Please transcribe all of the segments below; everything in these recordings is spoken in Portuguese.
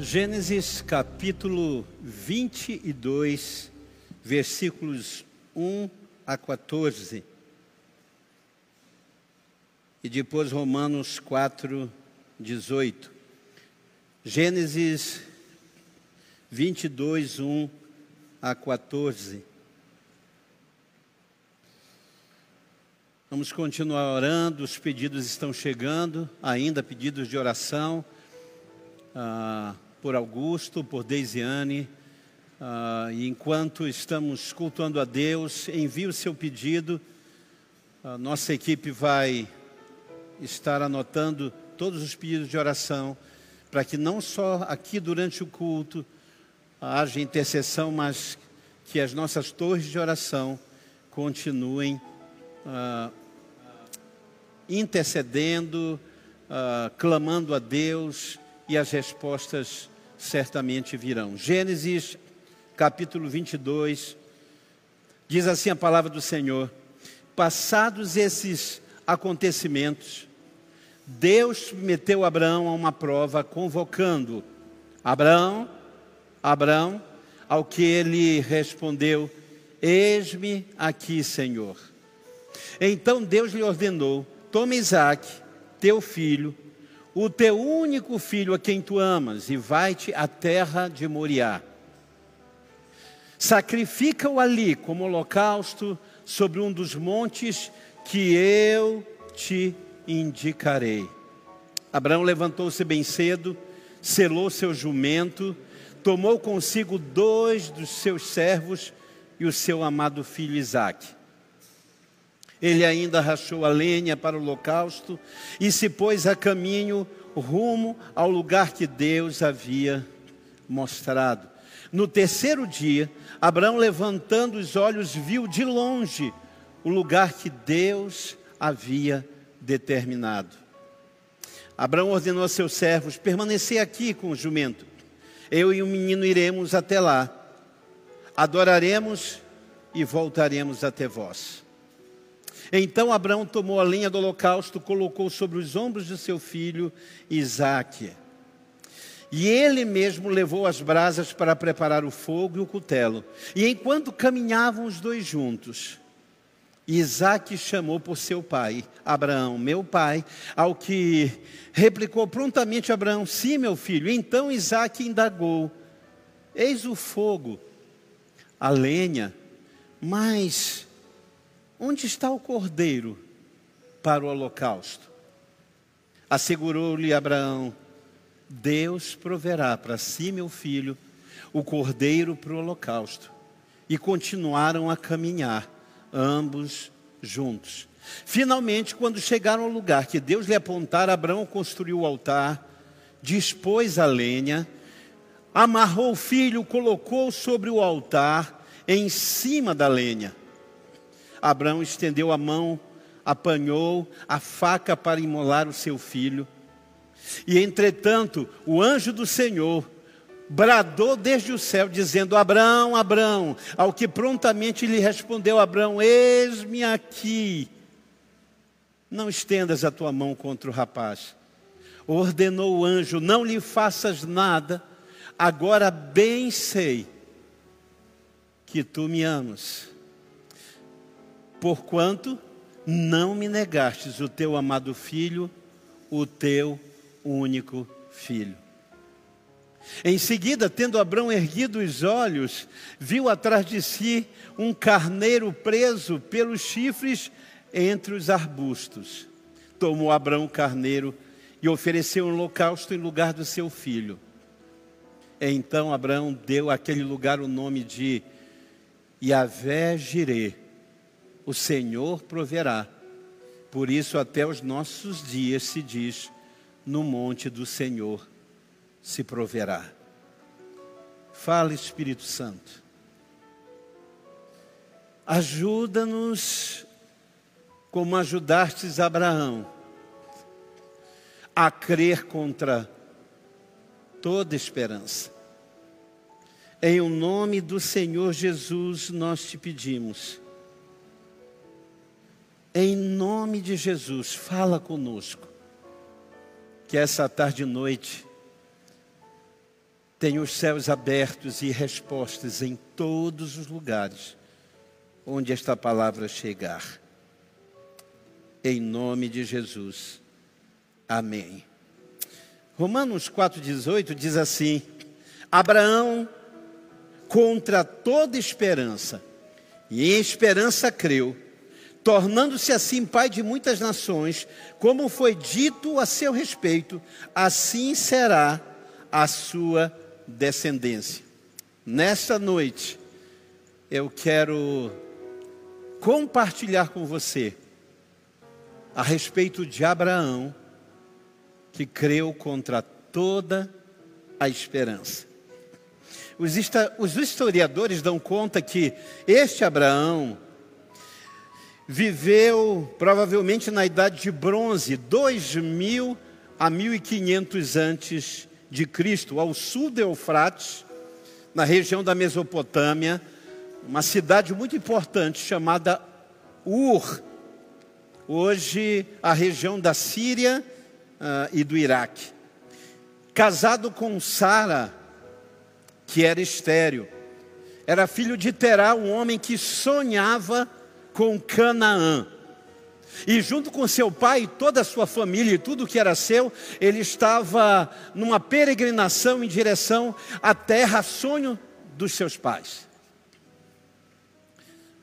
Gênesis capítulo 22, versículos 1 a 14. E depois Romanos 4, 18. Gênesis 22, 1 a 14. Vamos continuar orando, os pedidos estão chegando, ainda pedidos de oração. Ah, por Augusto, por Deisiane. Uh, e enquanto estamos cultuando a Deus, envie o seu pedido. A nossa equipe vai estar anotando todos os pedidos de oração, para que não só aqui durante o culto haja intercessão, mas que as nossas torres de oração continuem uh, intercedendo, uh, clamando a Deus e as respostas certamente virão. Gênesis capítulo 22, diz assim a palavra do Senhor: Passados esses acontecimentos, Deus meteu Abraão a uma prova, convocando Abraão, Abraão, ao que ele respondeu: Eis-me aqui, Senhor. Então Deus lhe ordenou: Toma Isaac, teu filho, o teu único filho a quem tu amas, e vai-te à terra de Moriá. Sacrifica-o ali como holocausto sobre um dos montes que eu te indicarei. Abraão levantou-se bem cedo, selou seu jumento, tomou consigo dois dos seus servos e o seu amado filho Isaque. Ele ainda rachou a lenha para o holocausto e se pôs a caminho rumo ao lugar que Deus havia mostrado. No terceiro dia, Abraão, levantando os olhos, viu de longe o lugar que Deus havia determinado. Abraão ordenou a seus servos: permanecer aqui com o jumento. Eu e o menino iremos até lá, adoraremos e voltaremos até vós. Então Abraão tomou a lenha do holocausto, colocou sobre os ombros de seu filho Isaque. E ele mesmo levou as brasas para preparar o fogo e o cutelo. E enquanto caminhavam os dois juntos, Isaac chamou por seu pai, Abraão, meu pai, ao que replicou prontamente Abraão: Sim, meu filho. Então Isaac indagou: Eis o fogo, a lenha, mas Onde está o cordeiro para o holocausto? Assegurou-lhe Abraão: Deus proverá para si, meu filho, o cordeiro para o holocausto. E continuaram a caminhar, ambos juntos. Finalmente, quando chegaram ao lugar que Deus lhe apontara, Abraão construiu o altar, dispôs a lenha, amarrou o filho, colocou sobre o altar, em cima da lenha. Abraão estendeu a mão, apanhou a faca para imolar o seu filho. E entretanto, o anjo do Senhor bradou desde o céu, dizendo: Abraão, Abraão, ao que prontamente lhe respondeu Abraão: Eis-me aqui. Não estendas a tua mão contra o rapaz. Ordenou o anjo: Não lhe faças nada. Agora bem sei que tu me amas porquanto não me negastes o teu amado filho, o teu único filho. Em seguida, tendo Abraão erguido os olhos, viu atrás de si um carneiro preso pelos chifres entre os arbustos. Tomou Abraão o carneiro e ofereceu um holocausto em lugar do seu filho. Então Abraão deu àquele lugar o nome de Yahvé Jireh, o Senhor proverá. Por isso, até os nossos dias se diz: no monte do Senhor se proverá. Fala, Espírito Santo. Ajuda-nos como ajudastes Abraão a crer contra toda esperança. Em o nome do Senhor Jesus nós te pedimos em nome de Jesus, fala conosco. Que essa tarde e noite tem os céus abertos e respostas em todos os lugares onde esta palavra chegar. Em nome de Jesus. Amém. Romanos 4,18 diz assim: Abraão, contra toda esperança, e em esperança creu, tornando-se assim pai de muitas nações, como foi dito a seu respeito, assim será a sua descendência. Nesta noite, eu quero compartilhar com você a respeito de Abraão, que creu contra toda a esperança. Os, historiadores dão conta que este Abraão viveu provavelmente na idade de bronze, 2000 a 1500 antes de Cristo, ao sul do Eufrates, na região da Mesopotâmia, uma cidade muito importante chamada Ur, hoje a região da Síria uh, e do Iraque. Casado com Sara, que era estéreo, era filho de Terá, um homem que sonhava com Canaã. E junto com seu pai toda a sua família e tudo que era seu, ele estava numa peregrinação em direção à terra sonho dos seus pais.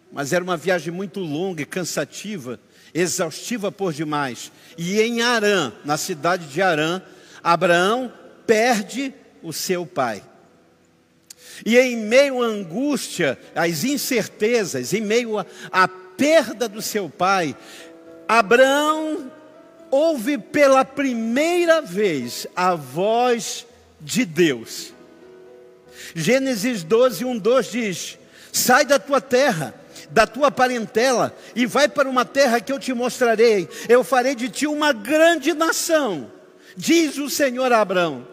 Mas era uma viagem muito longa e cansativa, exaustiva por demais. E em Arã, na cidade de Arã, Abraão perde o seu pai. E em meio à angústia, às incertezas, em meio à perda do seu pai, Abraão ouve pela primeira vez a voz de Deus. Gênesis 12, 1, 2 diz: Sai da tua terra, da tua parentela, e vai para uma terra que eu te mostrarei. Eu farei de ti uma grande nação, diz o Senhor a Abraão.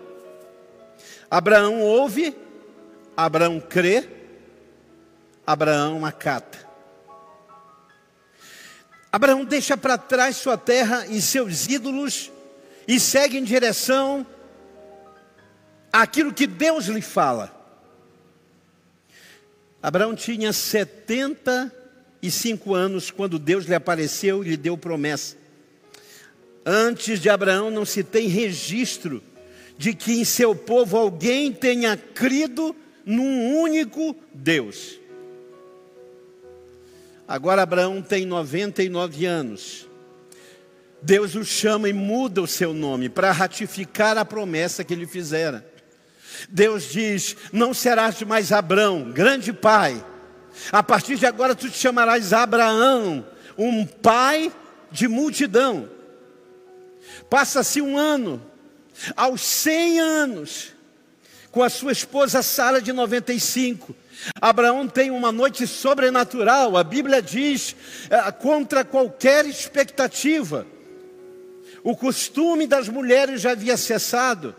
Abraão ouve, Abraão crê, Abraão acata. Abraão deixa para trás sua terra e seus ídolos e segue em direção àquilo que Deus lhe fala. Abraão tinha 75 anos quando Deus lhe apareceu e lhe deu promessa. Antes de Abraão não se tem registro de que em seu povo alguém tenha crido num único Deus. Agora Abraão tem 99 anos. Deus o chama e muda o seu nome para ratificar a promessa que ele fizera. Deus diz: Não serás mais Abraão, grande pai. A partir de agora tu te chamarás Abraão, um pai de multidão. Passa-se um ano, aos 100 anos, com a sua esposa Sara de 95, Abraão tem uma noite sobrenatural, a Bíblia diz, é, contra qualquer expectativa. O costume das mulheres já havia cessado.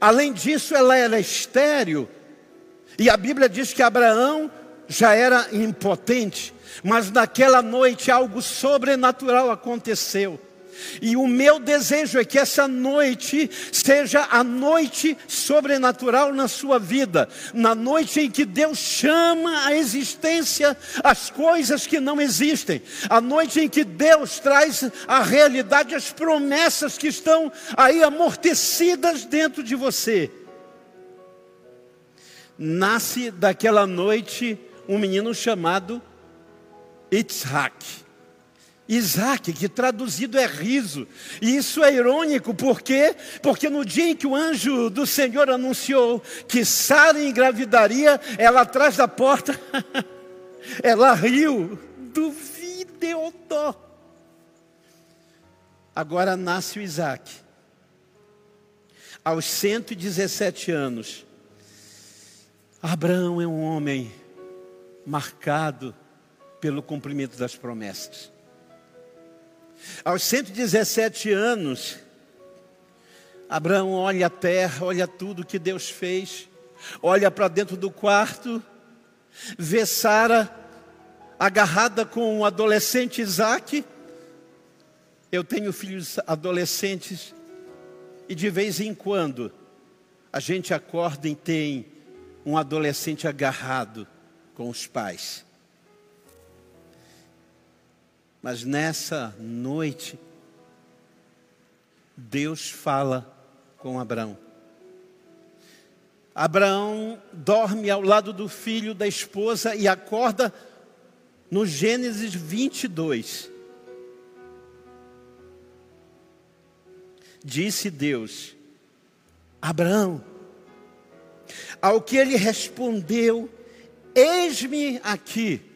Além disso, ela era estéril. E a Bíblia diz que Abraão já era impotente. Mas naquela noite algo sobrenatural aconteceu. E o meu desejo é que essa noite seja a noite sobrenatural na sua vida, na noite em que Deus chama à existência as coisas que não existem, a noite em que Deus traz à realidade as promessas que estão aí amortecidas dentro de você. Nasce daquela noite um menino chamado Itzhak. Isaac, que traduzido é riso. E isso é irônico, por quê? Porque no dia em que o anjo do Senhor anunciou que Sara engravidaria, ela atrás da porta, ela riu. Duvideodó. Agora nasce o Isaac. Aos 117 anos, Abraão é um homem marcado pelo cumprimento das promessas. Aos 117 anos, Abraão olha a terra, olha tudo que Deus fez, olha para dentro do quarto, vê Sara agarrada com o adolescente Isaac. Eu tenho filhos adolescentes e de vez em quando a gente acorda e tem um adolescente agarrado com os pais. Mas nessa noite, Deus fala com Abraão. Abraão dorme ao lado do filho da esposa e acorda no Gênesis 22. Disse Deus: Abraão, ao que ele respondeu: Eis-me aqui.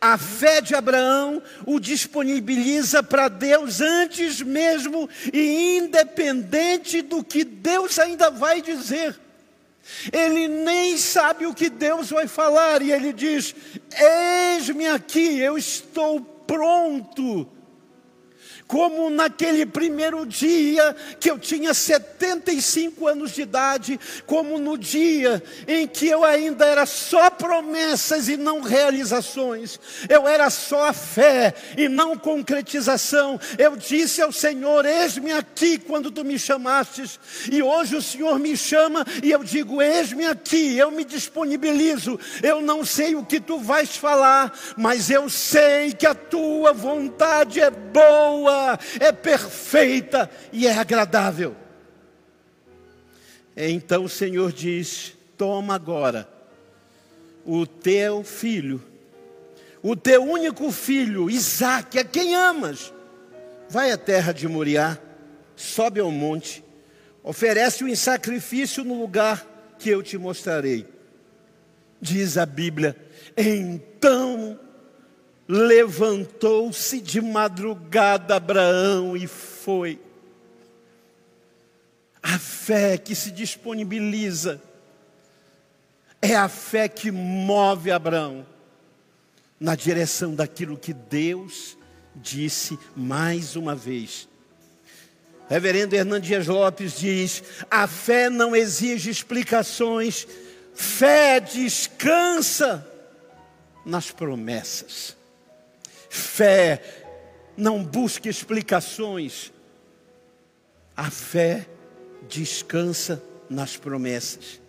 A fé de Abraão o disponibiliza para Deus antes mesmo e independente do que Deus ainda vai dizer. Ele nem sabe o que Deus vai falar e ele diz: Eis-me aqui, eu estou pronto como naquele primeiro dia que eu tinha 75 anos de idade, como no dia em que eu ainda era só promessas e não realizações, eu era só a fé e não concretização. Eu disse ao Senhor: Eis-me aqui quando tu me chamastes, e hoje o Senhor me chama e eu digo: Eis-me aqui, eu me disponibilizo. Eu não sei o que tu vais falar, mas eu sei que a tua vontade é boa é perfeita e é agradável. Então o Senhor diz: Toma agora o teu filho, o teu único filho, Isaque, a quem amas, vai à terra de Moriá, sobe ao monte, oferece-o em sacrifício no lugar que eu te mostrarei. Diz a Bíblia: Então Levantou-se de madrugada Abraão e foi. A fé que se disponibiliza é a fé que move Abraão na direção daquilo que Deus disse mais uma vez. Reverendo Hernandes Lopes diz: a fé não exige explicações, fé descansa nas promessas. Fé não busca explicações. A fé descansa nas promessas.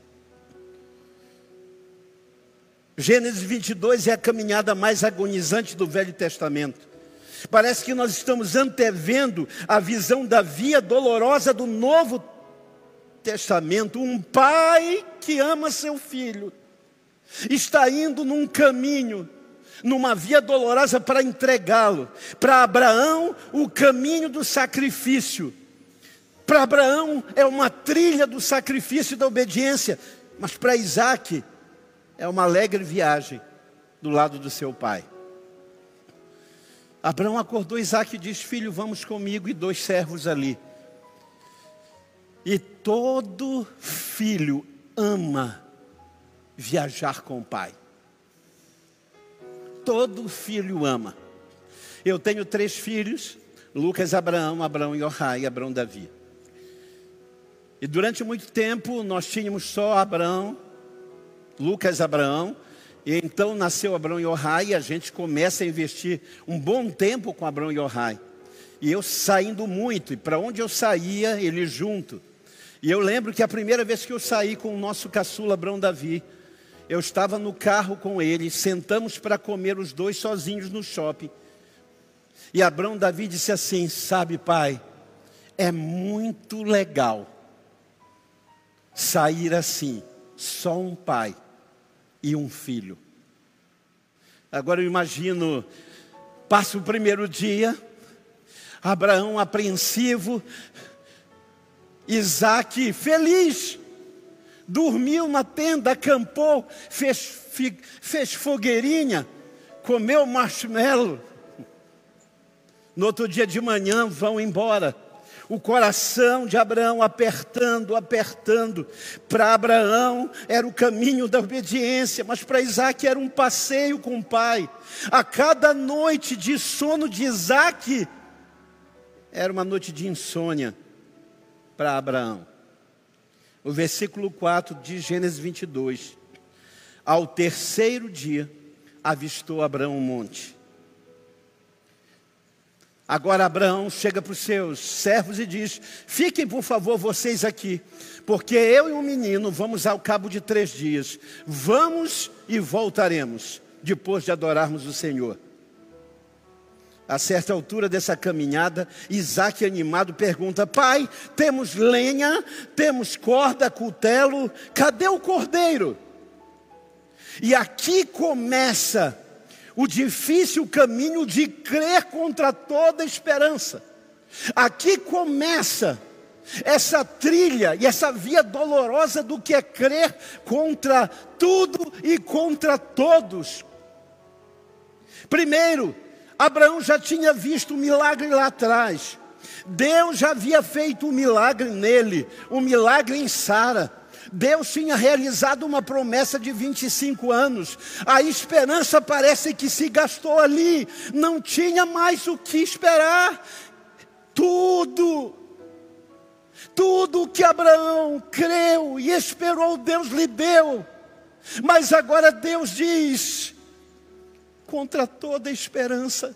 Gênesis 22 é a caminhada mais agonizante do Velho Testamento. Parece que nós estamos antevendo a visão da via dolorosa do Novo Testamento. Um pai que ama seu filho está indo num caminho numa via dolorosa para entregá-lo. Para Abraão, o caminho do sacrifício. Para Abraão é uma trilha do sacrifício e da obediência, mas para Isaac é uma alegre viagem do lado do seu pai. Abraão acordou Isaac e disse: Filho, vamos comigo e dois servos ali. E todo filho ama viajar com o pai todo filho ama. Eu tenho três filhos: Lucas, Abraão, Abraão e Abraão Davi. E durante muito tempo nós tínhamos só Abraão, Lucas, Abraão. E então nasceu Abraão Yohai e a gente começa a investir um bom tempo com Abraão Yohai. E eu saindo muito, e para onde eu saía, ele junto. E eu lembro que a primeira vez que eu saí com o nosso caçula Abraão Davi, eu estava no carro com ele, sentamos para comer os dois sozinhos no shopping. E Abraão Davi disse assim: Sabe, pai, é muito legal sair assim, só um pai e um filho. Agora eu imagino, passa o primeiro dia, Abraão apreensivo, Isaac feliz, dormiu na tenda, acampou, fez, fez fogueirinha, comeu marshmallow. No outro dia de manhã vão embora. O coração de Abraão apertando, apertando. Para Abraão era o caminho da obediência, mas para Isaac era um passeio com o pai. A cada noite de sono de Isaac era uma noite de insônia para Abraão o versículo 4 de Gênesis 22. Ao terceiro dia, avistou Abraão um monte. Agora Abraão chega para os seus servos e diz: Fiquem, por favor, vocês aqui, porque eu e o menino vamos ao cabo de três dias. Vamos e voltaremos, depois de adorarmos o Senhor. A certa altura dessa caminhada, Isaac, animado, pergunta: Pai, temos lenha, temos corda, cutelo, cadê o cordeiro? E aqui começa o difícil caminho de crer contra toda esperança. Aqui começa essa trilha e essa via dolorosa do que é crer contra tudo e contra todos. Primeiro, Abraão já tinha visto o milagre lá atrás. Deus já havia feito um milagre nele, um milagre em Sara. Deus tinha realizado uma promessa de 25 anos. A esperança parece que se gastou ali. Não tinha mais o que esperar. Tudo, tudo que Abraão creu e esperou, Deus lhe deu. Mas agora Deus diz: contra toda esperança,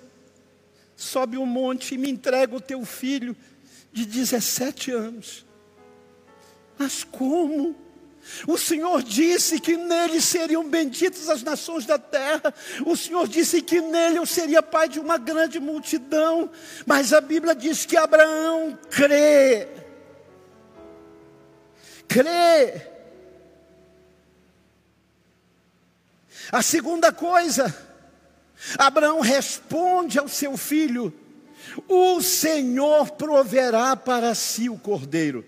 sobe o um monte e me entrega o teu filho de 17 anos. Mas como? O Senhor disse que nele seriam benditas as nações da terra. O Senhor disse que nele eu seria pai de uma grande multidão. Mas a Bíblia diz que Abraão crê. Crê. A segunda coisa, Abraão responde ao seu filho: O Senhor proverá para si o cordeiro.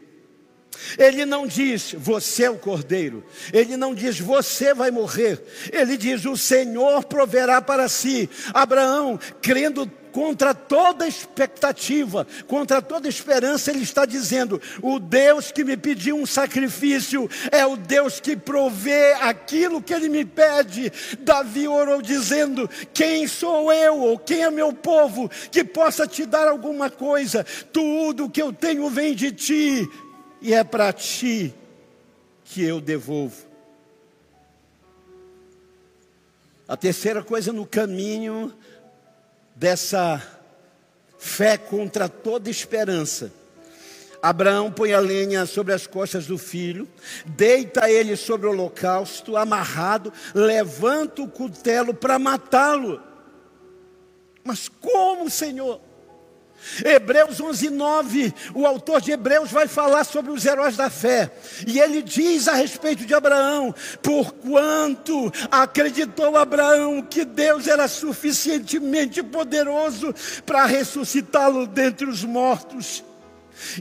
Ele não diz, você é o cordeiro. Ele não diz, você vai morrer. Ele diz, o Senhor proverá para si. Abraão, crendo contra toda expectativa, contra toda esperança, ele está dizendo: o Deus que me pediu um sacrifício é o Deus que provê aquilo que ele me pede. Davi orou dizendo: Quem sou eu, ou quem é meu povo, que possa te dar alguma coisa? Tudo que eu tenho vem de ti e é para ti que eu devolvo. A terceira coisa no caminho dessa fé contra toda esperança. Abraão põe a lenha sobre as costas do filho, deita ele sobre o holocausto, amarrado, levanta o cutelo para matá-lo. Mas como, Senhor? Hebreus 11, 9, o autor de Hebreus vai falar sobre os heróis da fé, e ele diz a respeito de Abraão: porquanto acreditou Abraão que Deus era suficientemente poderoso para ressuscitá-lo dentre os mortos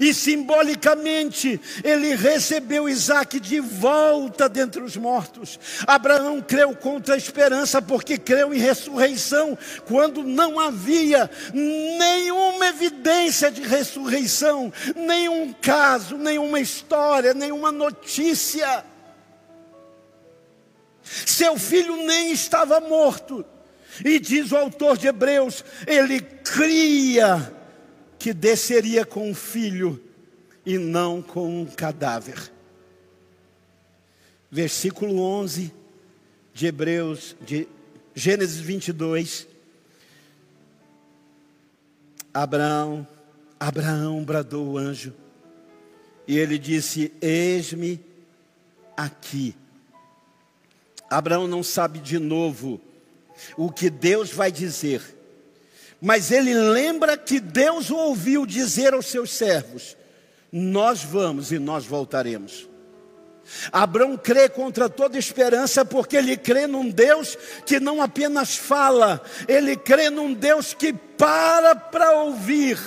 e simbolicamente ele recebeu Isaac de volta dentre os mortos. Abraão creu contra a esperança, porque creu em ressurreição, quando não havia nenhuma evidência de ressurreição, nenhum caso, nenhuma história, nenhuma notícia. Seu filho nem estava morto. E diz o autor de Hebreus, ele cria que desceria com um filho e não com um cadáver. Versículo 11 de Hebreus, de Gênesis 22. Abraão, Abraão bradou o anjo, e ele disse: Eis-me aqui. Abraão não sabe de novo o que Deus vai dizer mas ele lembra que Deus o ouviu dizer aos seus servos: Nós vamos e nós voltaremos. Abraão crê contra toda esperança, porque ele crê num Deus que não apenas fala, ele crê num Deus que para para ouvir.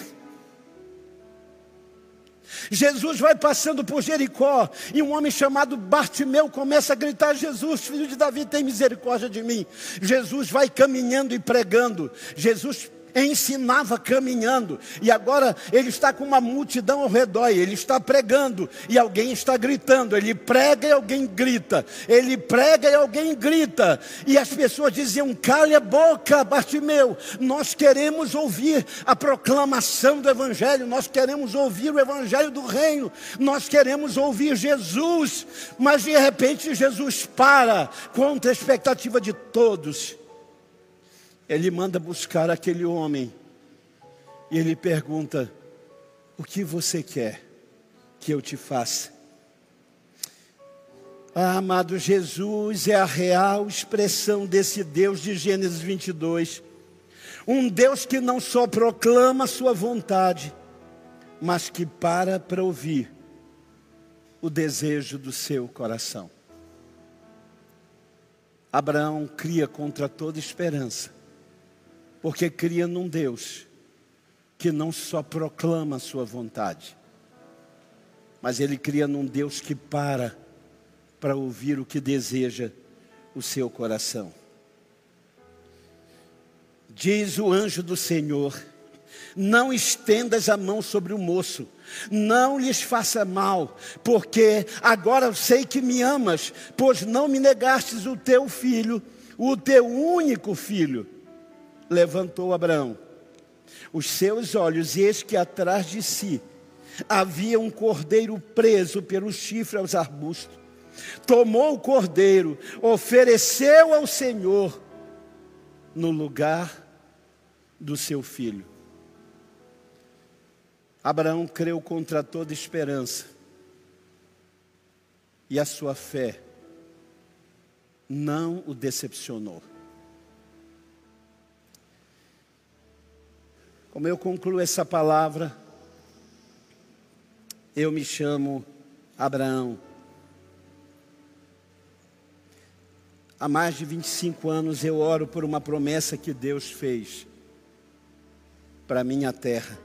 Jesus vai passando por Jericó e um homem chamado Bartimeu começa a gritar: Jesus, filho de Davi, tem misericórdia de mim. Jesus vai caminhando e pregando. Jesus ensinava caminhando, e agora ele está com uma multidão ao redor, ele está pregando, e alguém está gritando. Ele prega e alguém grita, ele prega e alguém grita, e as pessoas diziam: cale a boca, Bartimeu, nós queremos ouvir a proclamação do Evangelho, nós queremos ouvir o Evangelho do Reino, nós queremos ouvir Jesus, mas de repente Jesus para contra a expectativa de todos ele manda buscar aquele homem E ele pergunta: O que você quer que eu te faça? Ah, amado, Jesus é a real expressão desse Deus de Gênesis 22. Um Deus que não só proclama sua vontade, mas que para para ouvir o desejo do seu coração. Abraão cria contra toda esperança, porque cria num Deus que não só proclama a sua vontade, mas ele cria num Deus que para para ouvir o que deseja o seu coração. Diz o anjo do Senhor: Não estendas a mão sobre o moço, não lhes faça mal, porque agora sei que me amas, pois não me negastes o teu filho, o teu único filho. Levantou Abraão os seus olhos, e eis que atrás de si havia um cordeiro preso pelo chifre aos arbustos tomou o cordeiro, ofereceu ao Senhor no lugar do seu filho. Abraão creu contra toda esperança, e a sua fé não o decepcionou. Como eu concluo essa palavra, eu me chamo Abraão. Há mais de 25 anos eu oro por uma promessa que Deus fez para minha terra.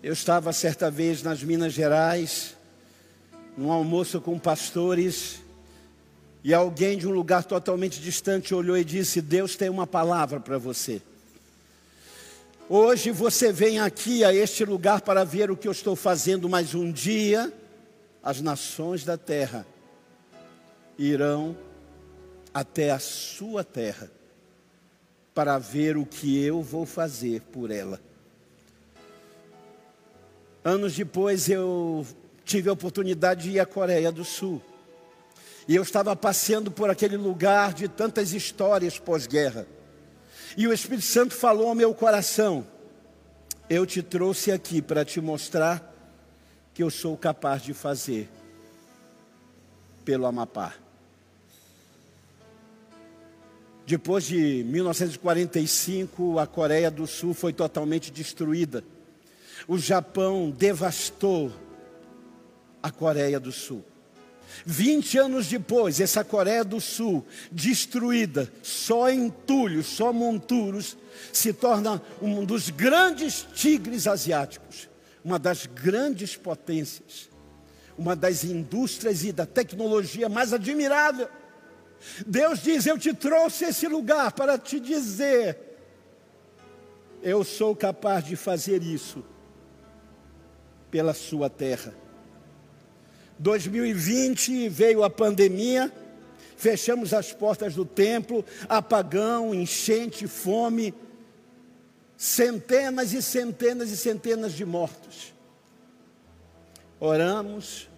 Eu estava certa vez nas Minas Gerais, num almoço com pastores, e alguém de um lugar totalmente distante olhou e disse: Deus tem uma palavra para você. Hoje você vem aqui a este lugar para ver o que eu estou fazendo, mas um dia as nações da terra irão até a sua terra para ver o que eu vou fazer por ela. Anos depois eu tive a oportunidade de ir à Coreia do Sul. E eu estava passeando por aquele lugar de tantas histórias pós-guerra. E o Espírito Santo falou ao meu coração: Eu te trouxe aqui para te mostrar que eu sou capaz de fazer pelo Amapá. Depois de 1945, a Coreia do Sul foi totalmente destruída. O Japão devastou a Coreia do Sul. 20 anos depois, essa Coreia do Sul, destruída, só entulhos, só monturos, se torna um dos grandes tigres asiáticos, uma das grandes potências, uma das indústrias e da tecnologia mais admirável. Deus diz: Eu te trouxe esse lugar para te dizer, eu sou capaz de fazer isso pela sua terra. 2020 veio a pandemia, fechamos as portas do templo, apagão, enchente, fome, centenas e centenas e centenas de mortos. Oramos,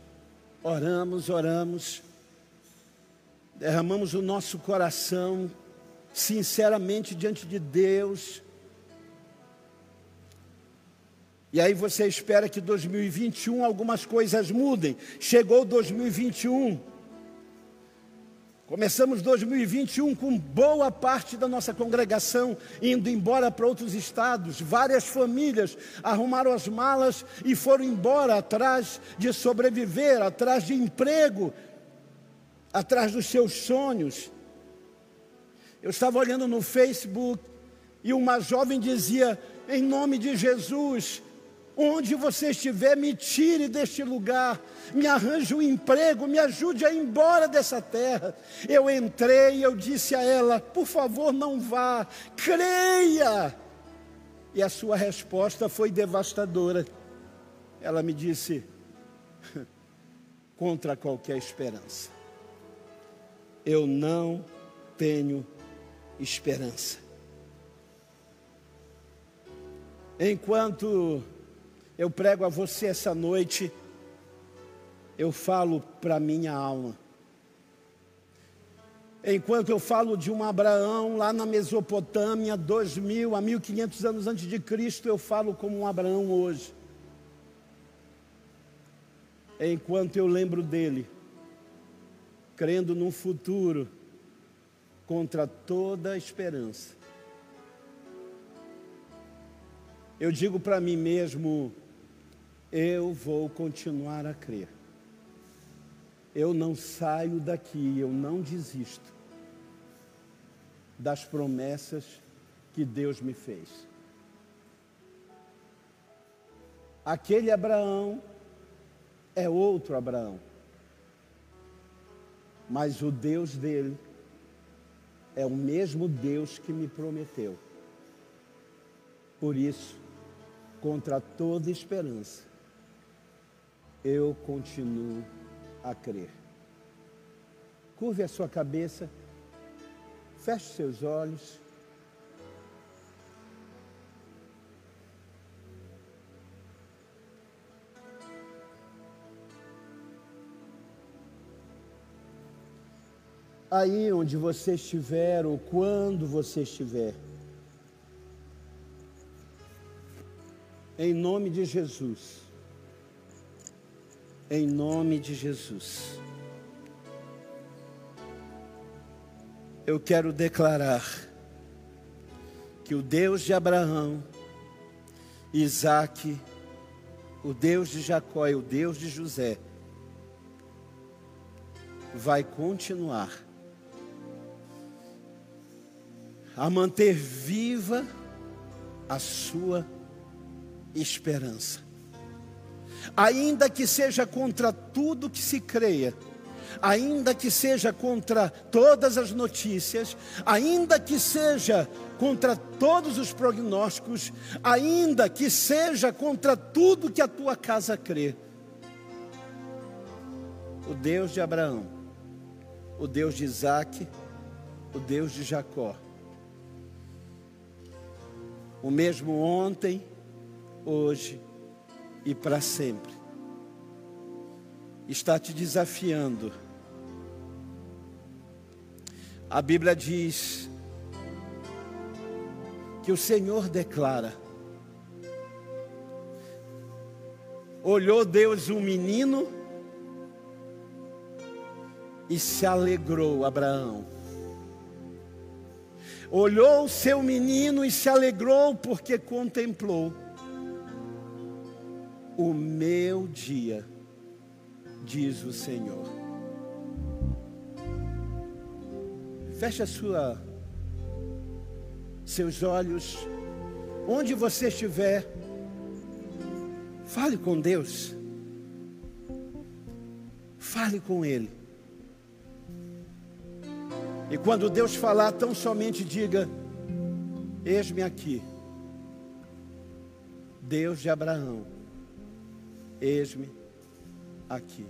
oramos, oramos derramamos o nosso coração sinceramente diante de Deus. E aí você espera que 2021 algumas coisas mudem. Chegou 2021. Começamos 2021 com boa parte da nossa congregação indo embora para outros estados. Várias famílias arrumaram as malas e foram embora atrás de sobreviver, atrás de emprego, atrás dos seus sonhos. Eu estava olhando no Facebook e uma jovem dizia: Em nome de Jesus, onde você estiver, me tire deste lugar, me arranje um emprego, me ajude a ir embora dessa terra. Eu entrei e eu disse a ela: Por favor, não vá, creia. E a sua resposta foi devastadora. Ela me disse: Contra qualquer esperança eu não tenho esperança. Enquanto eu prego a você essa noite, eu falo para minha alma. Enquanto eu falo de um Abraão lá na Mesopotâmia, dois mil a mil quinhentos anos antes de Cristo, eu falo como um Abraão hoje. Enquanto eu lembro dele, crendo num futuro contra toda esperança. Eu digo para mim mesmo, eu vou continuar a crer eu não saio daqui, eu não desisto das promessas que Deus me fez. Aquele Abraão é outro Abraão, mas o Deus dele é o mesmo Deus que me prometeu. Por isso, contra toda esperança, eu continuo a crer. Curve a sua cabeça, feche seus olhos. Aí onde você estiver ou quando você estiver, em nome de Jesus em nome de Jesus. Eu quero declarar que o Deus de Abraão, Isaac, o Deus de Jacó e o Deus de José, vai continuar a manter viva a sua esperança ainda que seja contra tudo que se creia, ainda que seja contra todas as notícias, ainda que seja contra todos os prognósticos, ainda que seja contra tudo que a tua casa crê. O Deus de Abraão, o Deus de Isaac, o Deus de Jacó, o mesmo ontem, hoje e para sempre. Está te desafiando. A Bíblia diz que o Senhor declara: olhou Deus um menino e se alegrou, Abraão. Olhou o seu menino e se alegrou porque contemplou o meu dia, diz o Senhor. Feche a sua seus olhos onde você estiver. Fale com Deus. Fale com ele. E quando Deus falar, tão somente diga: Eis-me aqui. Deus de Abraão eis-me aqui.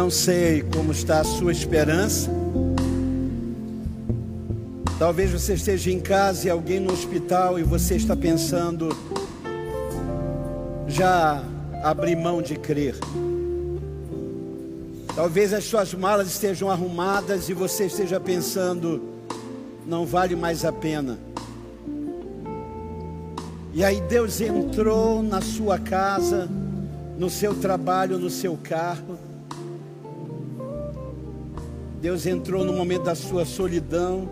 Não sei como está a sua esperança. Talvez você esteja em casa e alguém no hospital e você está pensando, já abri mão de crer. Talvez as suas malas estejam arrumadas e você esteja pensando, não vale mais a pena. E aí Deus entrou na sua casa, no seu trabalho, no seu carro. Deus entrou no momento da sua solidão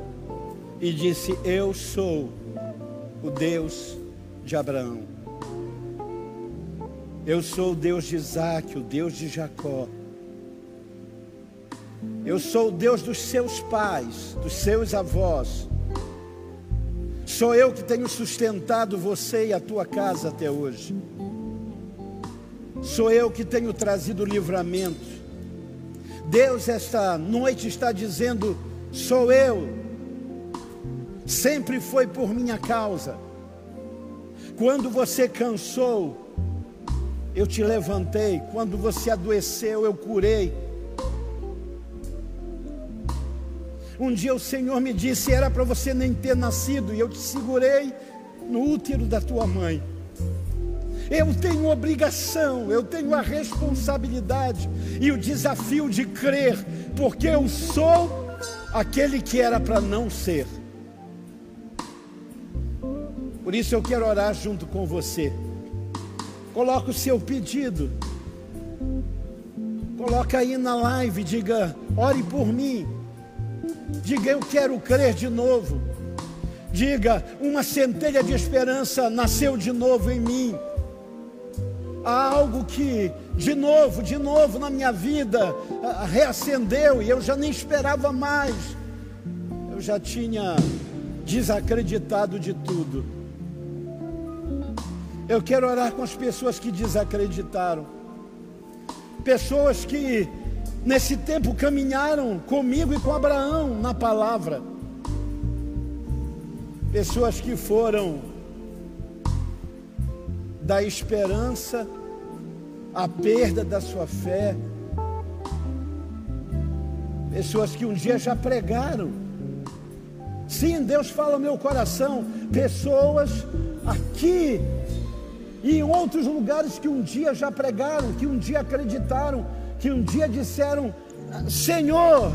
e disse: Eu sou o Deus de Abraão. Eu sou o Deus de Isaac, o Deus de Jacó. Eu sou o Deus dos seus pais, dos seus avós. Sou eu que tenho sustentado você e a tua casa até hoje. Sou eu que tenho trazido livramento. Deus, esta noite, está dizendo: sou eu. Sempre foi por minha causa. Quando você cansou, eu te levantei. Quando você adoeceu, eu curei. Um dia o Senhor me disse: era para você nem ter nascido, e eu te segurei no útero da tua mãe. Eu tenho obrigação, eu tenho a responsabilidade e o desafio de crer, porque eu sou aquele que era para não ser. Por isso eu quero orar junto com você. Coloca o seu pedido. Coloca aí na live, diga: ore por mim. Diga, eu quero crer de novo. Diga, uma centelha de esperança nasceu de novo em mim. Há algo que, de novo, de novo na minha vida, reacendeu e eu já nem esperava mais. Eu já tinha desacreditado de tudo. Eu quero orar com as pessoas que desacreditaram. Pessoas que nesse tempo caminharam comigo e com Abraão na palavra. Pessoas que foram da esperança à perda da sua fé. Pessoas que um dia já pregaram. Sim, Deus fala no meu coração. Pessoas aqui e em outros lugares que um dia já pregaram, que um dia acreditaram que um dia disseram: Senhor,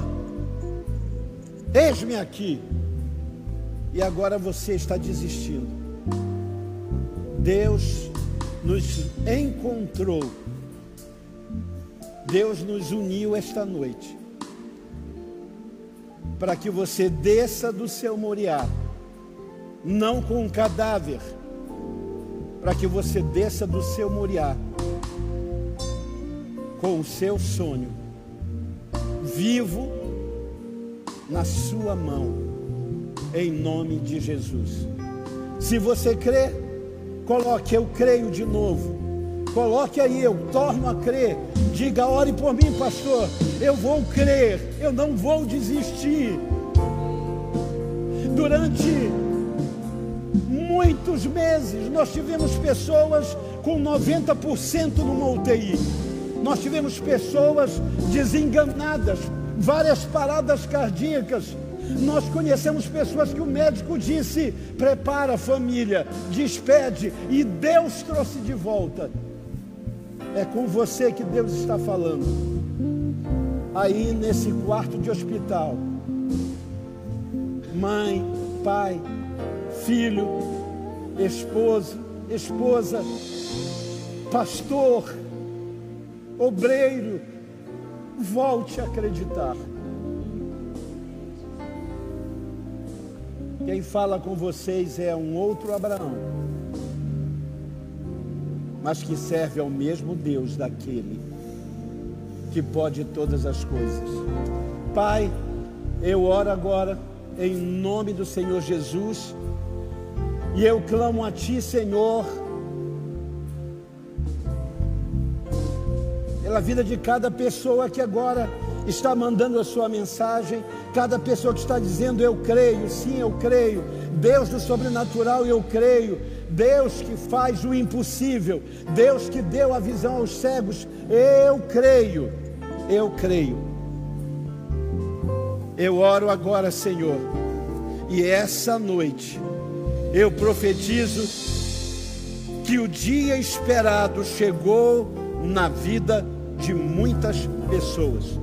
eis-me aqui, e agora você está desistindo. Deus nos encontrou, Deus nos uniu esta noite, para que você desça do seu moriá, não com um cadáver, para que você desça do seu moriá com o seu sonho vivo na sua mão, em nome de Jesus. Se você crê, coloque eu creio de novo. Coloque aí, eu torno a crer. Diga, ore por mim, pastor. Eu vou crer, eu não vou desistir. Durante muitos meses, nós tivemos pessoas com 90% numa UTI. Nós tivemos pessoas desenganadas, várias paradas cardíacas. Nós conhecemos pessoas que o médico disse: prepara a família, despede, e Deus trouxe de volta. É com você que Deus está falando. Aí nesse quarto de hospital, mãe, pai, filho, esposo, esposa, pastor, obreiro, volte a acreditar. Quem fala com vocês é um outro Abraão, mas que serve ao mesmo Deus daquele que pode todas as coisas. Pai, eu oro agora em nome do Senhor Jesus e eu clamo a Ti, Senhor pela vida de cada pessoa que agora está mandando a sua mensagem, cada pessoa que está dizendo eu creio, sim, eu creio. Deus do sobrenatural, eu creio. Deus que faz o impossível, Deus que deu a visão aos cegos, eu creio. Eu creio. Eu oro agora, Senhor, e essa noite eu profetizo que o dia esperado chegou na vida de muitas pessoas.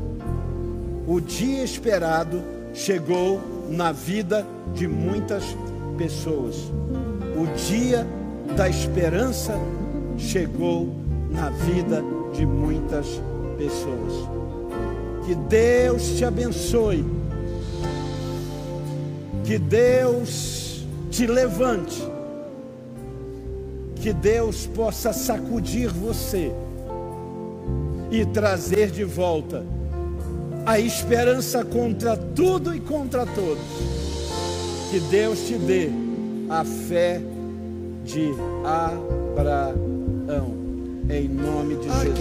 O dia esperado chegou na vida de muitas pessoas. O dia da esperança chegou na vida de muitas pessoas. Que Deus te abençoe. Que Deus te levante. Que Deus possa sacudir você e trazer de volta a esperança contra tudo e contra todos. Que Deus te dê a fé de Abraão, em nome de Jesus.